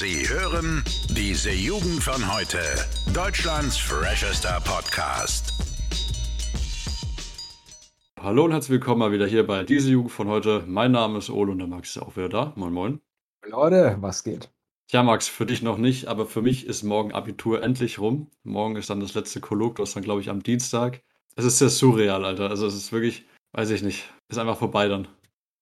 Sie hören diese Jugend von heute. Deutschlands freshester Podcast. Hallo und herzlich willkommen mal wieder hier bei diese Jugend von heute. Mein Name ist Ole und der Max ist auch wieder da. Moin, moin. Leute, was geht? Tja, Max, für dich noch nicht, aber für mich ist morgen Abitur endlich rum. Morgen ist dann das letzte Kolloq, das ist dann, glaube ich, am Dienstag. Es ist sehr surreal, Alter. Also es ist wirklich, weiß ich nicht, ist einfach vorbei dann.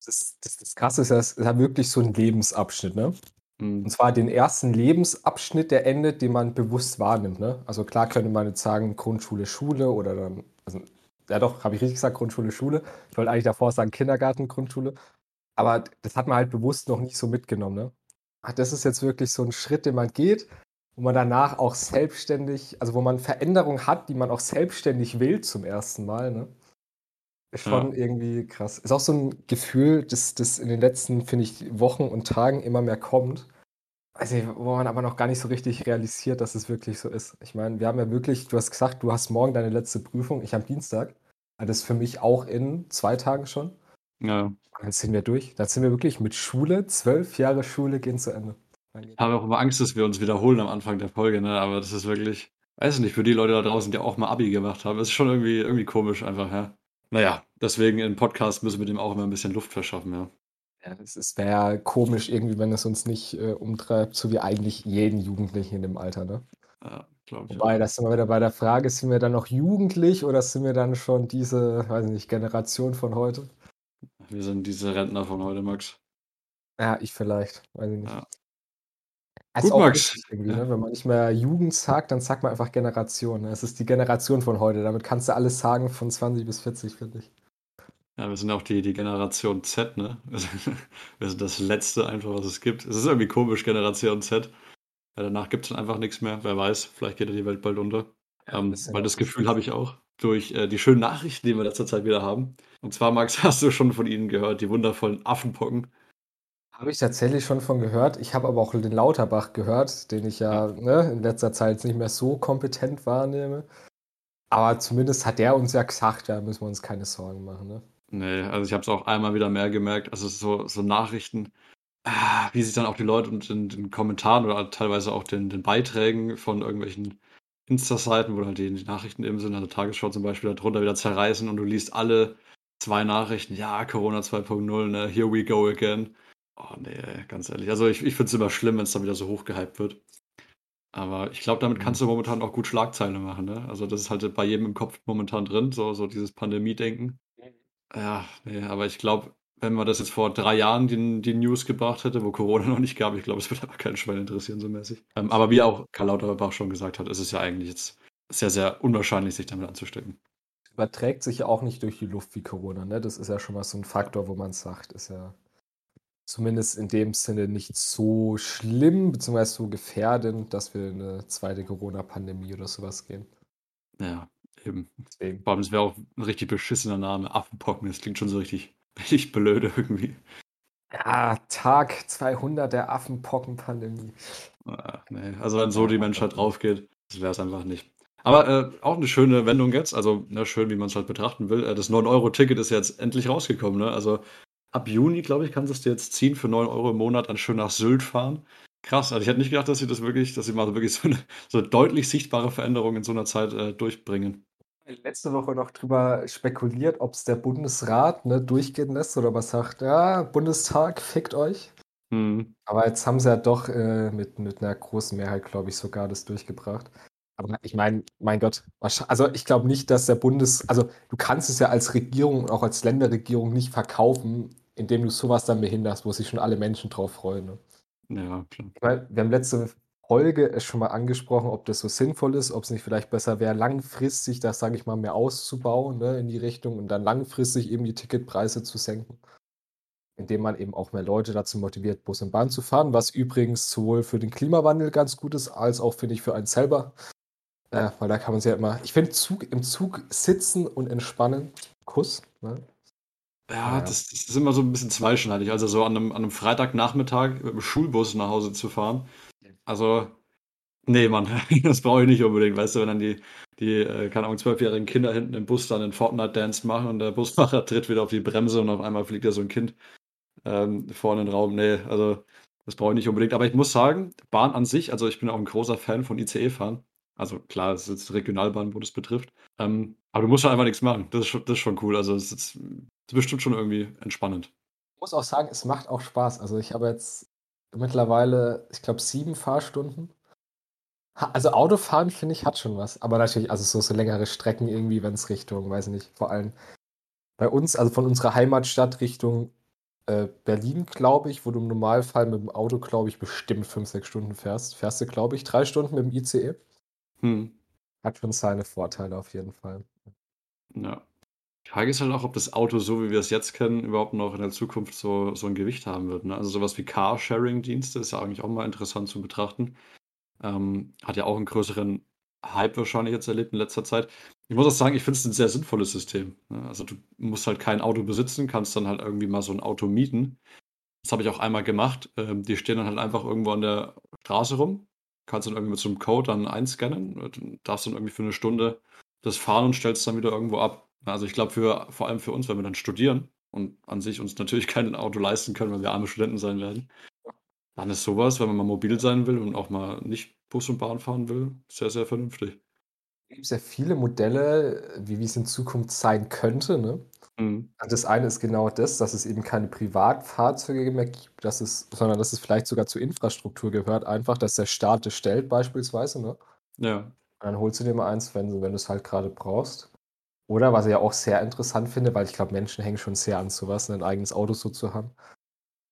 Das, das, das Krasse ist, es ist ja wirklich so ein Lebensabschnitt, ne? Hm. Und zwar den ersten Lebensabschnitt, der endet, den man bewusst wahrnimmt, ne? Also klar könnte man jetzt sagen, Grundschule, Schule oder dann, also, ja doch, habe ich richtig gesagt, Grundschule, Schule. Ich wollte eigentlich davor sagen Kindergarten, Grundschule. Aber das hat man halt bewusst noch nicht so mitgenommen, ne? Ach, Das ist jetzt wirklich so ein Schritt, den man geht, wo man danach auch selbstständig, also wo man Veränderungen hat, die man auch selbstständig will zum ersten Mal, ne? Schon irgendwie krass. Ist auch so ein Gefühl, das, das in den letzten, finde ich, Wochen und Tagen immer mehr kommt. Also, wo man aber noch gar nicht so richtig realisiert, dass es wirklich so ist. Ich meine, wir haben ja wirklich, du hast gesagt, du hast morgen deine letzte Prüfung, ich am Dienstag. Also Das ist für mich auch in zwei Tagen schon. Ja. Und dann sind wir durch. Dann sind wir wirklich mit Schule, zwölf Jahre Schule gehen zu Ende. Ich habe auch immer Angst, dass wir uns wiederholen am Anfang der Folge, ne? Aber das ist wirklich, weiß nicht, für die Leute da draußen, die auch mal Abi gemacht haben, ist schon irgendwie, irgendwie komisch einfach, ja. Naja, deswegen im Podcast müssen wir dem auch immer ein bisschen Luft verschaffen, ja. Ja, es wäre ja komisch irgendwie, wenn es uns nicht äh, umtreibt, so wie eigentlich jeden Jugendlichen in dem Alter, ne? Ja, glaube ich. Wobei, auch. da sind wir wieder bei der Frage, sind wir dann noch jugendlich oder sind wir dann schon diese, weiß nicht, Generation von heute? Wir sind diese Rentner von heute, Max. Ja, ich vielleicht, weiß ich nicht. Ja. Gut, Max. ne? Wenn man nicht mehr Jugend sagt, dann sagt man einfach Generation. Ne? Es ist die Generation von heute. Damit kannst du alles sagen von 20 bis 40, finde ich. Ja, wir sind auch die, die Generation Z, ne? Wir sind das Letzte einfach, was es gibt. Es ist irgendwie komisch, Generation Z. Ja, danach gibt es dann einfach nichts mehr. Wer weiß, vielleicht geht ja die Welt bald unter. Ähm, ja weil auch das Gefühl habe ich auch durch äh, die schönen Nachrichten, die wir letzter Zeit wieder haben. Und zwar, Max, hast du schon von ihnen gehört, die wundervollen Affenpocken. Habe ich tatsächlich schon von gehört. Ich habe aber auch den Lauterbach gehört, den ich ja ne, in letzter Zeit nicht mehr so kompetent wahrnehme. Aber zumindest hat der uns ja gesagt, da müssen wir uns keine Sorgen machen. Ne? Nee, also ich habe es auch einmal wieder mehr gemerkt. Also so, so Nachrichten, ah, wie sich dann auch die Leute und in den Kommentaren oder teilweise auch den, den Beiträgen von irgendwelchen Insta-Seiten, wo halt die, die Nachrichten eben sind, also Tagesschau zum Beispiel, darunter wieder zerreißen und du liest alle zwei Nachrichten, ja, Corona 2.0, ne, here we go again. Oh nee, ganz ehrlich. Also ich, ich finde es immer schlimm, wenn es dann wieder so hochgehypt wird. Aber ich glaube, damit kannst du momentan auch gut Schlagzeilen machen, ne? Also das ist halt bei jedem im Kopf momentan drin, so, so dieses Pandemie-Denken. Ja, nee, aber ich glaube, wenn man das jetzt vor drei Jahren die, die News gebracht hätte, wo Corona noch nicht gab, ich glaube, es würde aber keinen Schwein interessieren, so mäßig. Ähm, aber wie auch Karl Lauterbach schon gesagt hat, ist es ja eigentlich jetzt sehr, sehr unwahrscheinlich, sich damit anzustecken. Überträgt sich ja auch nicht durch die Luft wie Corona. Ne? Das ist ja schon mal so ein Faktor, wo man sagt, ist ja zumindest in dem Sinne nicht so schlimm, beziehungsweise so gefährdend, dass wir in eine zweite Corona-Pandemie oder sowas gehen. Ja, eben. Deswegen. Vor allem, es wäre auch ein richtig beschissener Name. Affenpocken, das klingt schon so richtig, richtig blöde irgendwie. Ja, Tag 200 der Affenpocken-Pandemie. Ah, nee. Also wenn so die Menschheit drauf geht, das wäre es einfach nicht. Aber äh, auch eine schöne Wendung jetzt, also ne, schön, wie man es halt betrachten will. Äh, das 9-Euro-Ticket ist jetzt endlich rausgekommen. Ne? Also ab Juni, glaube ich, kannst du es dir jetzt ziehen für 9 Euro im Monat, dann schön nach Sylt fahren. Krass, also ich hätte nicht gedacht, dass sie das wirklich, dass sie mal so wirklich so eine so deutlich sichtbare Veränderung in so einer Zeit äh, durchbringen. Letzte Woche noch drüber spekuliert, ob es der Bundesrat ne, durchgehen lässt oder was sagt, ja, Bundestag, fickt euch. Hm. Aber jetzt haben sie ja doch äh, mit, mit einer großen Mehrheit, glaube ich, sogar das durchgebracht. Aber ich meine, mein Gott, also ich glaube nicht, dass der Bundes, also du kannst es ja als Regierung und auch als Länderregierung nicht verkaufen, indem du sowas dann behinderst, wo sich schon alle Menschen drauf freuen. Ne? Ja, klar. Meine, wir haben letzte Folge es schon mal angesprochen, ob das so sinnvoll ist, ob es nicht vielleicht besser wäre, langfristig das, sage ich mal, mehr auszubauen ne, in die Richtung und dann langfristig eben die Ticketpreise zu senken. Indem man eben auch mehr Leute dazu motiviert, Bus und Bahn zu fahren, was übrigens sowohl für den Klimawandel ganz gut ist, als auch, finde ich, für einen selber. Äh, weil da kann man sich ja immer, ich finde, Zug, im Zug sitzen und entspannen, Kuss. Ne? Ja, Ja. das, das ist immer so ein bisschen zweischneidig. Also so an einem, an einem Freitagnachmittag mit dem Schulbus nach Hause zu fahren. Also, nee, Mann, das brauche ich nicht unbedingt. Weißt du, wenn dann die, die äh, keine Ahnung, zwölfjährigen Kinder hinten im Bus dann einen Fortnite-Dance machen und der Busfahrer tritt wieder auf die Bremse und auf einmal fliegt da so ein Kind ähm, vorne in den Raum. Nee, also Das brauche ich nicht unbedingt. Aber ich muss sagen, Bahn an sich, also ich bin auch ein großer Fan von ICE-Fahren. Also klar, es ist Regionalbahn, wo das betrifft. Ähm, aber du musst halt einfach nichts machen. Das ist schon, das ist schon cool. Also es ist, ist bestimmt schon irgendwie entspannend. Ich muss auch sagen, es macht auch Spaß. Also ich habe jetzt mittlerweile, ich glaube, sieben Fahrstunden. Also Autofahren, finde ich, hat schon was. Aber natürlich, also so, so längere Strecken irgendwie, wenn es Richtung, weiß ich nicht, vor allem bei uns, also von unserer Heimatstadt Richtung äh, Berlin, glaube ich, wo du im Normalfall mit dem Auto, glaube ich, bestimmt fünf, sechs Stunden fährst. Fährst du, glaube ich, drei Stunden mit dem ICE. Hm. Hat schon seine Vorteile auf jeden Fall. Ja. Die Frage ist halt auch, ob das Auto, so wie wir es jetzt kennen, überhaupt noch in der Zukunft so, so ein Gewicht haben wird. Ne? Also sowas wie Carsharing-Dienste ist ja eigentlich auch mal interessant zu betrachten. Ähm, hat ja auch einen größeren Hype wahrscheinlich jetzt erlebt in letzter Zeit. Ich muss auch sagen, ich finde es ein sehr sinnvolles System. Ne? Also du musst halt kein Auto besitzen, kannst dann halt irgendwie mal so ein Auto mieten. Das habe ich auch einmal gemacht. Ähm, die stehen dann halt einfach irgendwo an der Straße rum. Kannst dann irgendwie mit so einem Code dann einscannen. Du darfst dann irgendwie für eine Stunde das fahren und stellst dann wieder irgendwo ab. Also ich glaube, für, vor allem für uns, wenn wir dann studieren und an sich uns natürlich kein Auto leisten können, weil wir arme Studenten sein werden, dann ist sowas, wenn man mal mobil sein will und auch mal nicht Bus und Bahn fahren will, sehr, sehr vernünftig. Es gibt sehr viele Modelle, wie es in Zukunft sein könnte. Ne? Mhm. Das eine ist genau das, dass es eben keine Privatfahrzeuge mehr gibt, dass es, sondern dass es vielleicht sogar zur Infrastruktur gehört, einfach, dass der Staat es stellt, beispielsweise. Ne? Ja. Und dann holst du dir mal eins, wenn, wenn du es halt gerade brauchst. Oder was ich ja auch sehr interessant finde, weil ich glaube, Menschen hängen schon sehr an sowas, ein eigenes Auto so zu haben.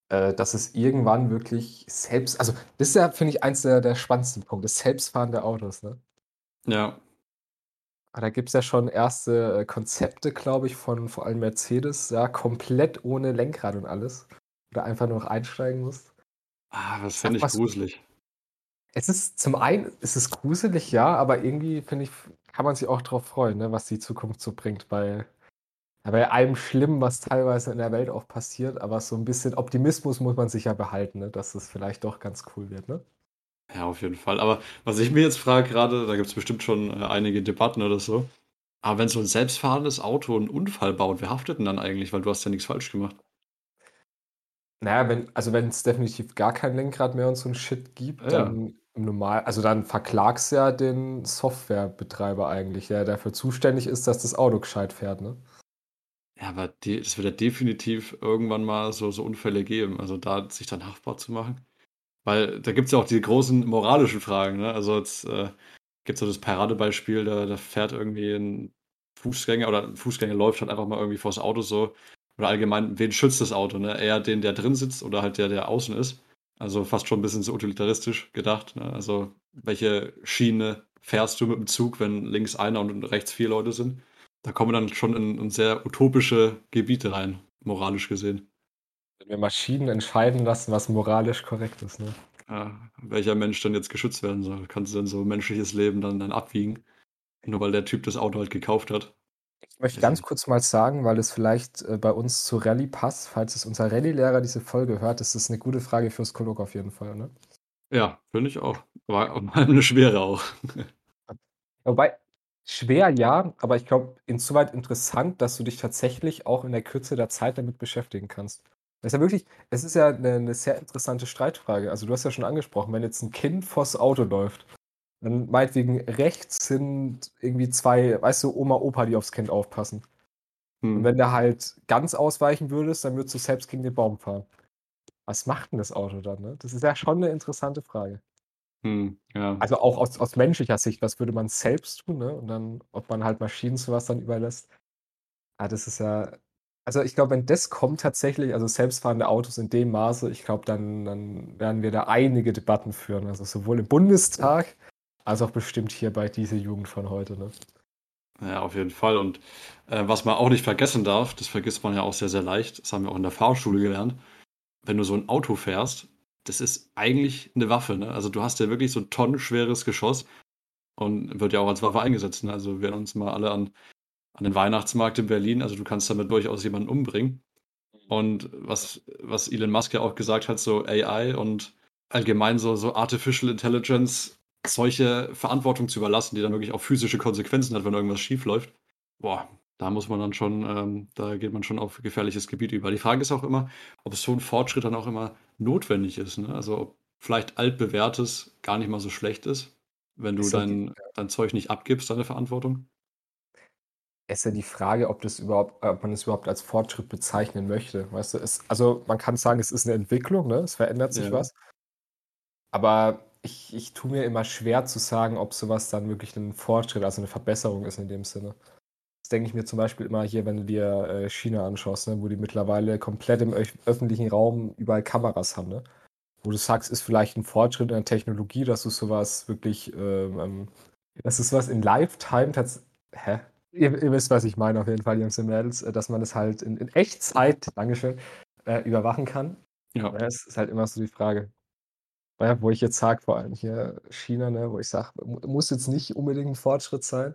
Äh, dass es irgendwann wirklich selbst, also das ist ja, finde ich, eins der, der spannendsten Punkte, selbstfahrende Autos, ne? Ja. Aber Da gibt es ja schon erste äh, Konzepte, glaube ich, von vor allem Mercedes, ja, komplett ohne Lenkrad und alles. Oder einfach nur noch einsteigen musst. Ah, das Sag fände ich was- gruselig. Es ist zum einen, es ist gruselig, ja, aber irgendwie, finde ich, kann man sich auch darauf freuen, ne, was die Zukunft so bringt, bei, ja, bei allem Schlimmen, was teilweise in der Welt auch passiert, aber so ein bisschen Optimismus muss man sich ja behalten, ne, dass es vielleicht doch ganz cool wird, ne? Ja, auf jeden Fall. Aber was ich mir jetzt frage gerade, da gibt es bestimmt schon äh, einige Debatten oder so. Aber wenn so ein selbstfahrendes Auto einen Unfall baut, wer haftet denn dann eigentlich? Weil du hast ja nichts falsch gemacht. Naja, wenn, also wenn es definitiv gar kein Lenkrad mehr und so ein Shit gibt, Ja. dann im Normal, also dann verklagst du ja den Softwarebetreiber eigentlich, der dafür zuständig ist, dass das Auto gescheit fährt, ne? Ja, aber es wird ja definitiv irgendwann mal so, so Unfälle geben. Also da sich dann haftbar zu machen. Weil da gibt es ja auch die großen moralischen Fragen. Ne? Also jetzt äh, gibt es so das Paradebeispiel, da, da fährt irgendwie ein Fußgänger oder ein Fußgänger läuft halt einfach mal irgendwie vors Auto so. Oder allgemein, wen schützt das Auto? Ne? Eher den, der drin sitzt oder halt der, der außen ist. Also fast schon ein bisschen so utilitaristisch gedacht. Ne? Also welche Schiene fährst du mit dem Zug, wenn links einer und rechts vier Leute sind? Da kommen wir dann schon in, in sehr utopische Gebiete rein, moralisch gesehen. Wenn wir Maschinen entscheiden lassen, was moralisch korrekt ist, ne? Ja, welcher Mensch dann jetzt geschützt werden soll. Kannst du denn so menschliches Leben dann, dann abwiegen? Nur weil der Typ das Auto halt gekauft hat. Ich möchte ganz kurz mal sagen, weil es vielleicht äh, bei uns zu Rallye passt, falls es unser Rallye-Lehrer diese Folge hört, ist das eine gute Frage fürs Kolleg auf jeden Fall, ne? Ja, finde ich auch. War eine schwere auch. Wobei, schwer ja, aber ich glaube, insoweit interessant, dass du dich tatsächlich auch in der Kürze der Zeit damit beschäftigen kannst. Das ist ja wirklich, es ist ja eine, eine sehr interessante Streitfrage. Also du hast ja schon angesprochen, wenn jetzt ein Kind vors Auto läuft, dann meinetwegen rechts sind irgendwie zwei, weißt du, Oma, Opa, die aufs Kind aufpassen. Und Hm. wenn du halt ganz ausweichen würdest, dann würdest du selbst gegen den Baum fahren. Was macht denn das Auto dann, ne? Das ist ja schon eine interessante Frage. Hm, ja. Also auch aus, aus menschlicher Sicht, was würde man selbst tun, ne? Und dann, ob man halt Maschinen sowas dann überlässt. Ah, das ist ja. Also ich glaube, wenn das kommt tatsächlich, also selbstfahrende Autos in dem Maße, ich glaube, dann, dann werden wir da einige Debatten führen. Also sowohl im Bundestag als auch bestimmt hier bei dieser Jugend von heute, ne? Ja, auf jeden Fall. Und äh, was man auch nicht vergessen darf, das vergisst man ja auch sehr, sehr leicht, das haben wir auch in der Fahrschule gelernt, wenn du so ein Auto fährst, das ist eigentlich eine Waffe. Ne? Also du hast ja wirklich so ein tonnenschweres Geschoss und wird ja auch als Waffe eingesetzt. Ne? Also wir erinnern uns mal alle an, an den Weihnachtsmarkt in Berlin. Also du kannst damit durchaus jemanden umbringen. Und was, was Elon Musk ja auch gesagt hat, so AI und allgemein so, so Artificial Intelligence solche Verantwortung zu überlassen, die dann wirklich auch physische Konsequenzen hat, wenn irgendwas schief läuft. Boah, da muss man dann schon, ähm, da geht man schon auf gefährliches Gebiet über. Die Frage ist auch immer, ob so ein Fortschritt dann auch immer notwendig ist. Ne? Also ob vielleicht altbewährtes gar nicht mal so schlecht ist, wenn du dein, dein Zeug nicht abgibst, deine Verantwortung. Ist ja die Frage, ob das überhaupt, ob man es überhaupt als Fortschritt bezeichnen möchte. Weißt du, es, also man kann sagen, es ist eine Entwicklung, ne? Es verändert sich Ja. was. Aber ich, ich tue mir immer schwer zu sagen, ob sowas dann wirklich ein Fortschritt, also eine Verbesserung ist in dem Sinne. Das denke ich mir zum Beispiel immer hier, wenn du dir äh, China anschaust, ne? Wo die mittlerweile komplett im öf öffentlichen Raum überall Kameras haben, ne? Wo du sagst, ist vielleicht ein Fortschritt in der Technologie, dass du sowas wirklich, ähm, ähm, dass du sowas in Lifetime tatsächlich, hä? Ihr, ihr wisst, was ich meine, auf jeden Fall, Jungs und Mädels, äh, dass man das halt in, in Echtzeit, Dankeschön, äh, überwachen kann. Ja. Es ist halt immer so die Frage. Ja, wo ich jetzt sage, vor allem hier China, ne, wo ich sage, muss jetzt nicht unbedingt ein Fortschritt sein.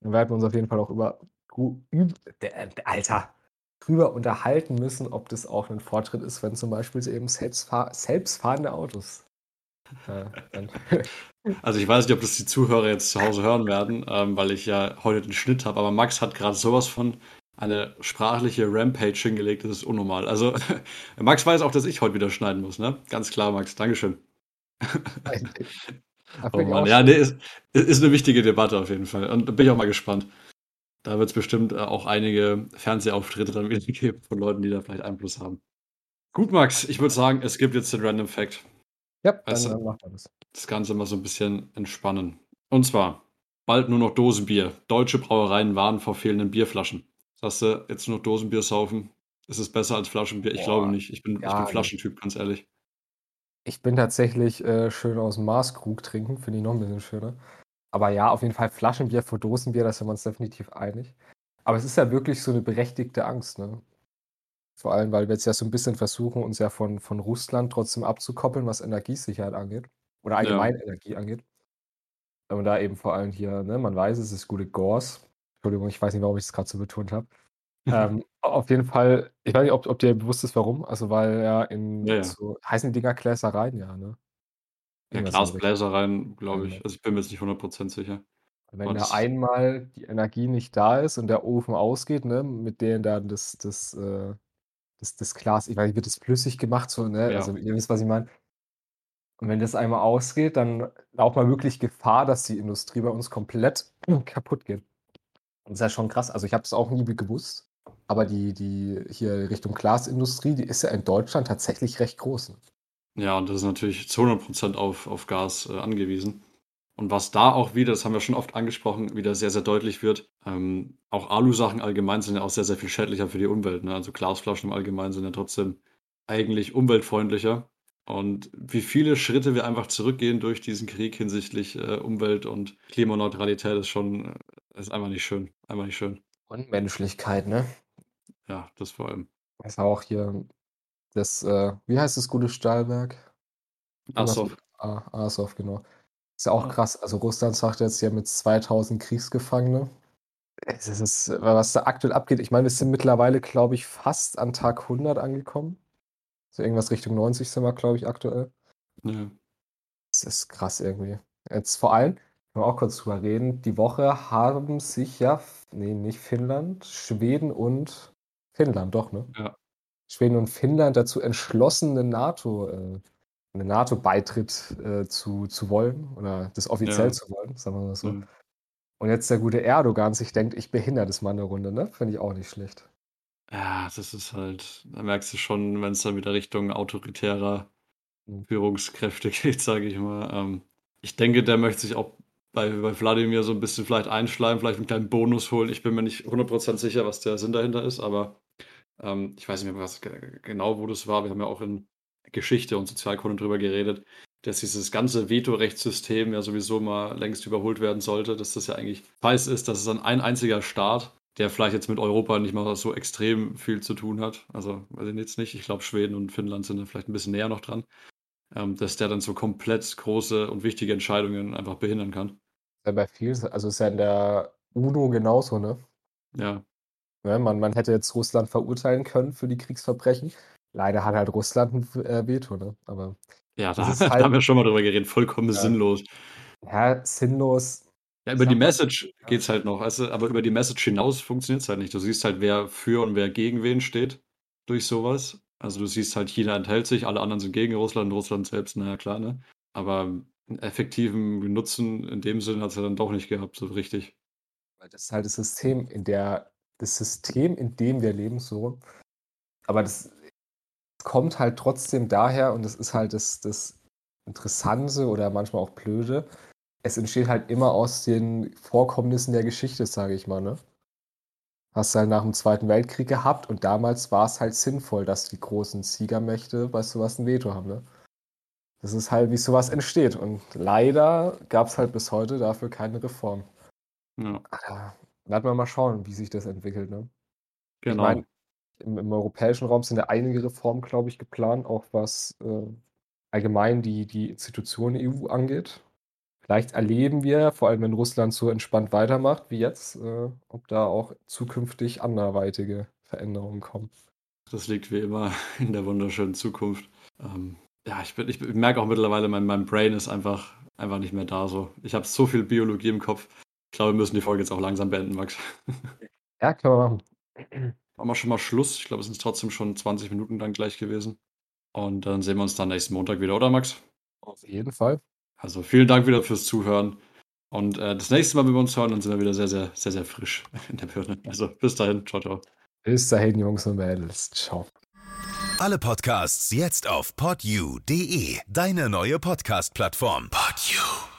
Dann werden wir uns auf jeden Fall auch über, üb, der, der, Alter, drüber unterhalten müssen, ob das auch ein Fortschritt ist, wenn zum Beispiel eben selbstfahr selbstfahrende Autos. Also ich weiß nicht, ob das die Zuhörer jetzt zu Hause hören werden, ähm, weil ich ja heute den Schnitt habe, aber Max hat gerade sowas von eine sprachliche Rampage hingelegt, das ist unnormal. Also Max weiß auch, dass ich heute wieder schneiden muss, ne? Ganz klar, Max, Dankeschön. da Oh Mann, ja, nee, ist, ist eine wichtige Debatte auf jeden Fall. Und da bin ich auch mal gespannt. Da wird es bestimmt äh, auch einige Fernsehauftritte dann wieder geben von Leuten, die da vielleicht Einfluss haben. Gut, Max, ich würde sagen, es gibt jetzt den Random Fact. Ja, dann äh, machen wir das. Das Ganze mal so ein bisschen entspannen. Und zwar, bald nur noch Dosenbier. Deutsche Brauereien warnen vor fehlenden Bierflaschen. Sagst du, jetzt nur noch Dosenbier saufen? Ist es besser als Flaschenbier? Ich Boah, glaube nicht. Ich bin, ich bin. Flaschentyp, ganz ehrlich. Ich bin tatsächlich äh, schön aus dem Maßkrug trinken, finde ich noch ein bisschen schöner. Aber ja, auf jeden Fall Flaschenbier vor Dosenbier, da sind wir uns definitiv einig. Aber es ist ja wirklich so eine berechtigte Angst, ne? Vor allem, weil wir jetzt ja so ein bisschen versuchen, uns ja von, von Russland trotzdem abzukoppeln, was Energiesicherheit angeht. Oder allgemein Energie angeht. Und da eben vor allem hier, ne, man weiß, es ist gute Gors. Entschuldigung, ich weiß nicht, warum ich das gerade so betont habe. ähm, auf jeden Fall, ich weiß nicht, ob, ob dir bewusst ist, warum. Also, weil ja in Ja, ja. so, heißen die Dinger Gläsereien, ja, ne? Ja, Irgendwas in der Richtung. Glasbläser rein, glaube ich. Ja. Also ich bin mir jetzt nicht 100% sicher. Wenn Aber da einmal die Energie nicht da ist und der Ofen ausgeht, ne, mit denen dann das, das, äh, das, das Glas, ich weiß nicht, wird das flüssig gemacht, so, ne? Ja. Also ihr wisst, was ich meine. Und wenn das einmal ausgeht, dann laufen wir wirklich Gefahr, dass die Industrie bei uns komplett kaputt geht. Und das ist ja schon krass. Also ich habe es auch nie gewusst, aber die, die hier Richtung Glasindustrie, die ist ja in Deutschland tatsächlich recht groß. ne? Ja, und das ist natürlich zu 100% auf, auf Gas äh, angewiesen. Und was da auch wieder, das haben wir schon oft angesprochen, wieder sehr, sehr deutlich wird, ähm, auch Alu-Sachen allgemein sind ja auch sehr, sehr viel schädlicher für die Umwelt. Ne? Also Glasflaschen im Allgemeinen sind ja trotzdem eigentlich umweltfreundlicher. Und wie viele Schritte wir einfach zurückgehen durch diesen Krieg hinsichtlich äh, Umwelt und Klimaneutralität ist schon, äh, ist einfach nicht schön. Einfach nicht schön. Und Menschlichkeit, ne? Ja, das vor allem. Das ist auch hier das, äh, wie heißt das gute Stahlwerk? Irgendwas Azov. mit A- Azov, genau. Ist ja auch Ja. krass. Also Russland sagt jetzt, haben jetzt 2000 Kriegsgefangene. Es ist, es was da aktuell abgeht, ich meine, wir sind mittlerweile, glaube ich, fast an Tag 100 angekommen. So irgendwas Richtung 90 sind wir, glaube ich, aktuell. Ja. Das ist krass irgendwie. Jetzt vor allem, können wir auch kurz drüber reden, die Woche haben sich ja, nee, nicht Finnland, Schweden und Finnland, doch, ne? Ja. Schweden und Finnland dazu entschlossen, eine NATO, äh, einen NATO-Beitritt äh, zu, zu wollen oder das offiziell Ja. zu wollen, sagen wir mal so. Ja. Und jetzt der gute Erdogan sich denkt, ich behindere das mal eine Runde, ne? Finde ich auch nicht schlecht. Ja, das ist halt, da merkst du schon, wenn es dann wieder Richtung autoritärer Mhm. Führungskräfte geht, sage ich mal. Ähm, ich denke, der möchte sich auch bei, bei Wladimir so ein bisschen vielleicht einschleimen, vielleicht einen kleinen Bonus holen. Ich bin mir nicht 100% sicher, was der Sinn dahinter ist, aber ähm, ich weiß nicht mehr, was ge- genau, wo das war. Wir haben ja auch in Geschichte und Sozialkunde drüber geredet, dass dieses ganze Vetorechtssystem ja sowieso mal längst überholt werden sollte, dass das ja eigentlich weiß ist, dass es dann ein einziger Staat, der vielleicht jetzt mit Europa nicht mal so extrem viel zu tun hat, also weiß ich jetzt nicht, ich glaube Schweden und Finnland sind da vielleicht ein bisschen näher noch dran, ähm, dass der dann so komplett große und wichtige Entscheidungen einfach behindern kann. Ja, bei vielen, also ist ja in der UNO genauso, ne? Ja, Ne, man, man hätte jetzt Russland verurteilen können für die Kriegsverbrechen. Leider hat halt Russland ein äh, Veto, ne? Aber ja, da, ist da halt- haben wir schon mal drüber geredet, vollkommen Ja. sinnlos. ja, sinnlos. Ja, über die. Message geht's halt noch, du, aber über die Message hinaus funktioniert's halt nicht. Du siehst halt, wer für und wer gegen wen steht durch sowas. Also du siehst halt, China enthält sich, alle anderen sind gegen Russland, Russland selbst, naja klar, ne? Aber einen effektiven Nutzen in dem Sinn hat es ja dann doch nicht gehabt, so richtig. Weil das ist halt das System, in der, das System, in dem wir leben, so. Aber das kommt halt trotzdem daher, und das ist halt das, das Interessante oder manchmal auch Blöde. Es entsteht halt immer aus den Vorkommnissen der Geschichte, sage ich mal, ne? hast du halt nach dem Zweiten Weltkrieg gehabt und damals war es halt sinnvoll, dass die großen Siegermächte bei sowas ein Veto haben. Ne? Das ist halt, wie sowas entsteht. Und leider gab es halt bis heute dafür keine Reform. Ja. Da werden wir mal schauen, wie sich das entwickelt. Ne? Genau. Ich mein, im, im, europäischen Raum sind ja einige Reformen, glaube ich, geplant, auch was äh, allgemein die, die Institutionen EU angeht. Vielleicht erleben wir, vor allem wenn Russland so entspannt weitermacht wie jetzt, äh, ob da auch zukünftig anderweitige Veränderungen kommen. Das liegt wie immer in der wunderschönen Zukunft. Ähm, ja, ich, ich, merke auch mittlerweile, mein, mein Brain ist einfach, einfach nicht mehr da. So. Ich habe so viel Biologie im Kopf. Ich glaube, wir müssen die Folge jetzt auch langsam beenden, Max. Ja, können wir machen. Machen wir schon mal Schluss. Ich glaube, es sind trotzdem schon 20 Minuten dann gleich gewesen. Und dann sehen wir uns dann nächsten Montag wieder, oder Max? Auf jeden Fall. Also vielen Dank wieder fürs Zuhören. Und äh, das nächste Mal, wenn wir uns hören, dann sind wir wieder sehr, sehr, sehr, sehr frisch in der Birne. Also bis dahin. Ciao, ciao. Bis dahin, Jungs und Mädels. Ciao. Alle Podcasts jetzt auf podyou.de, deine neue Podcast-Plattform. Podyou.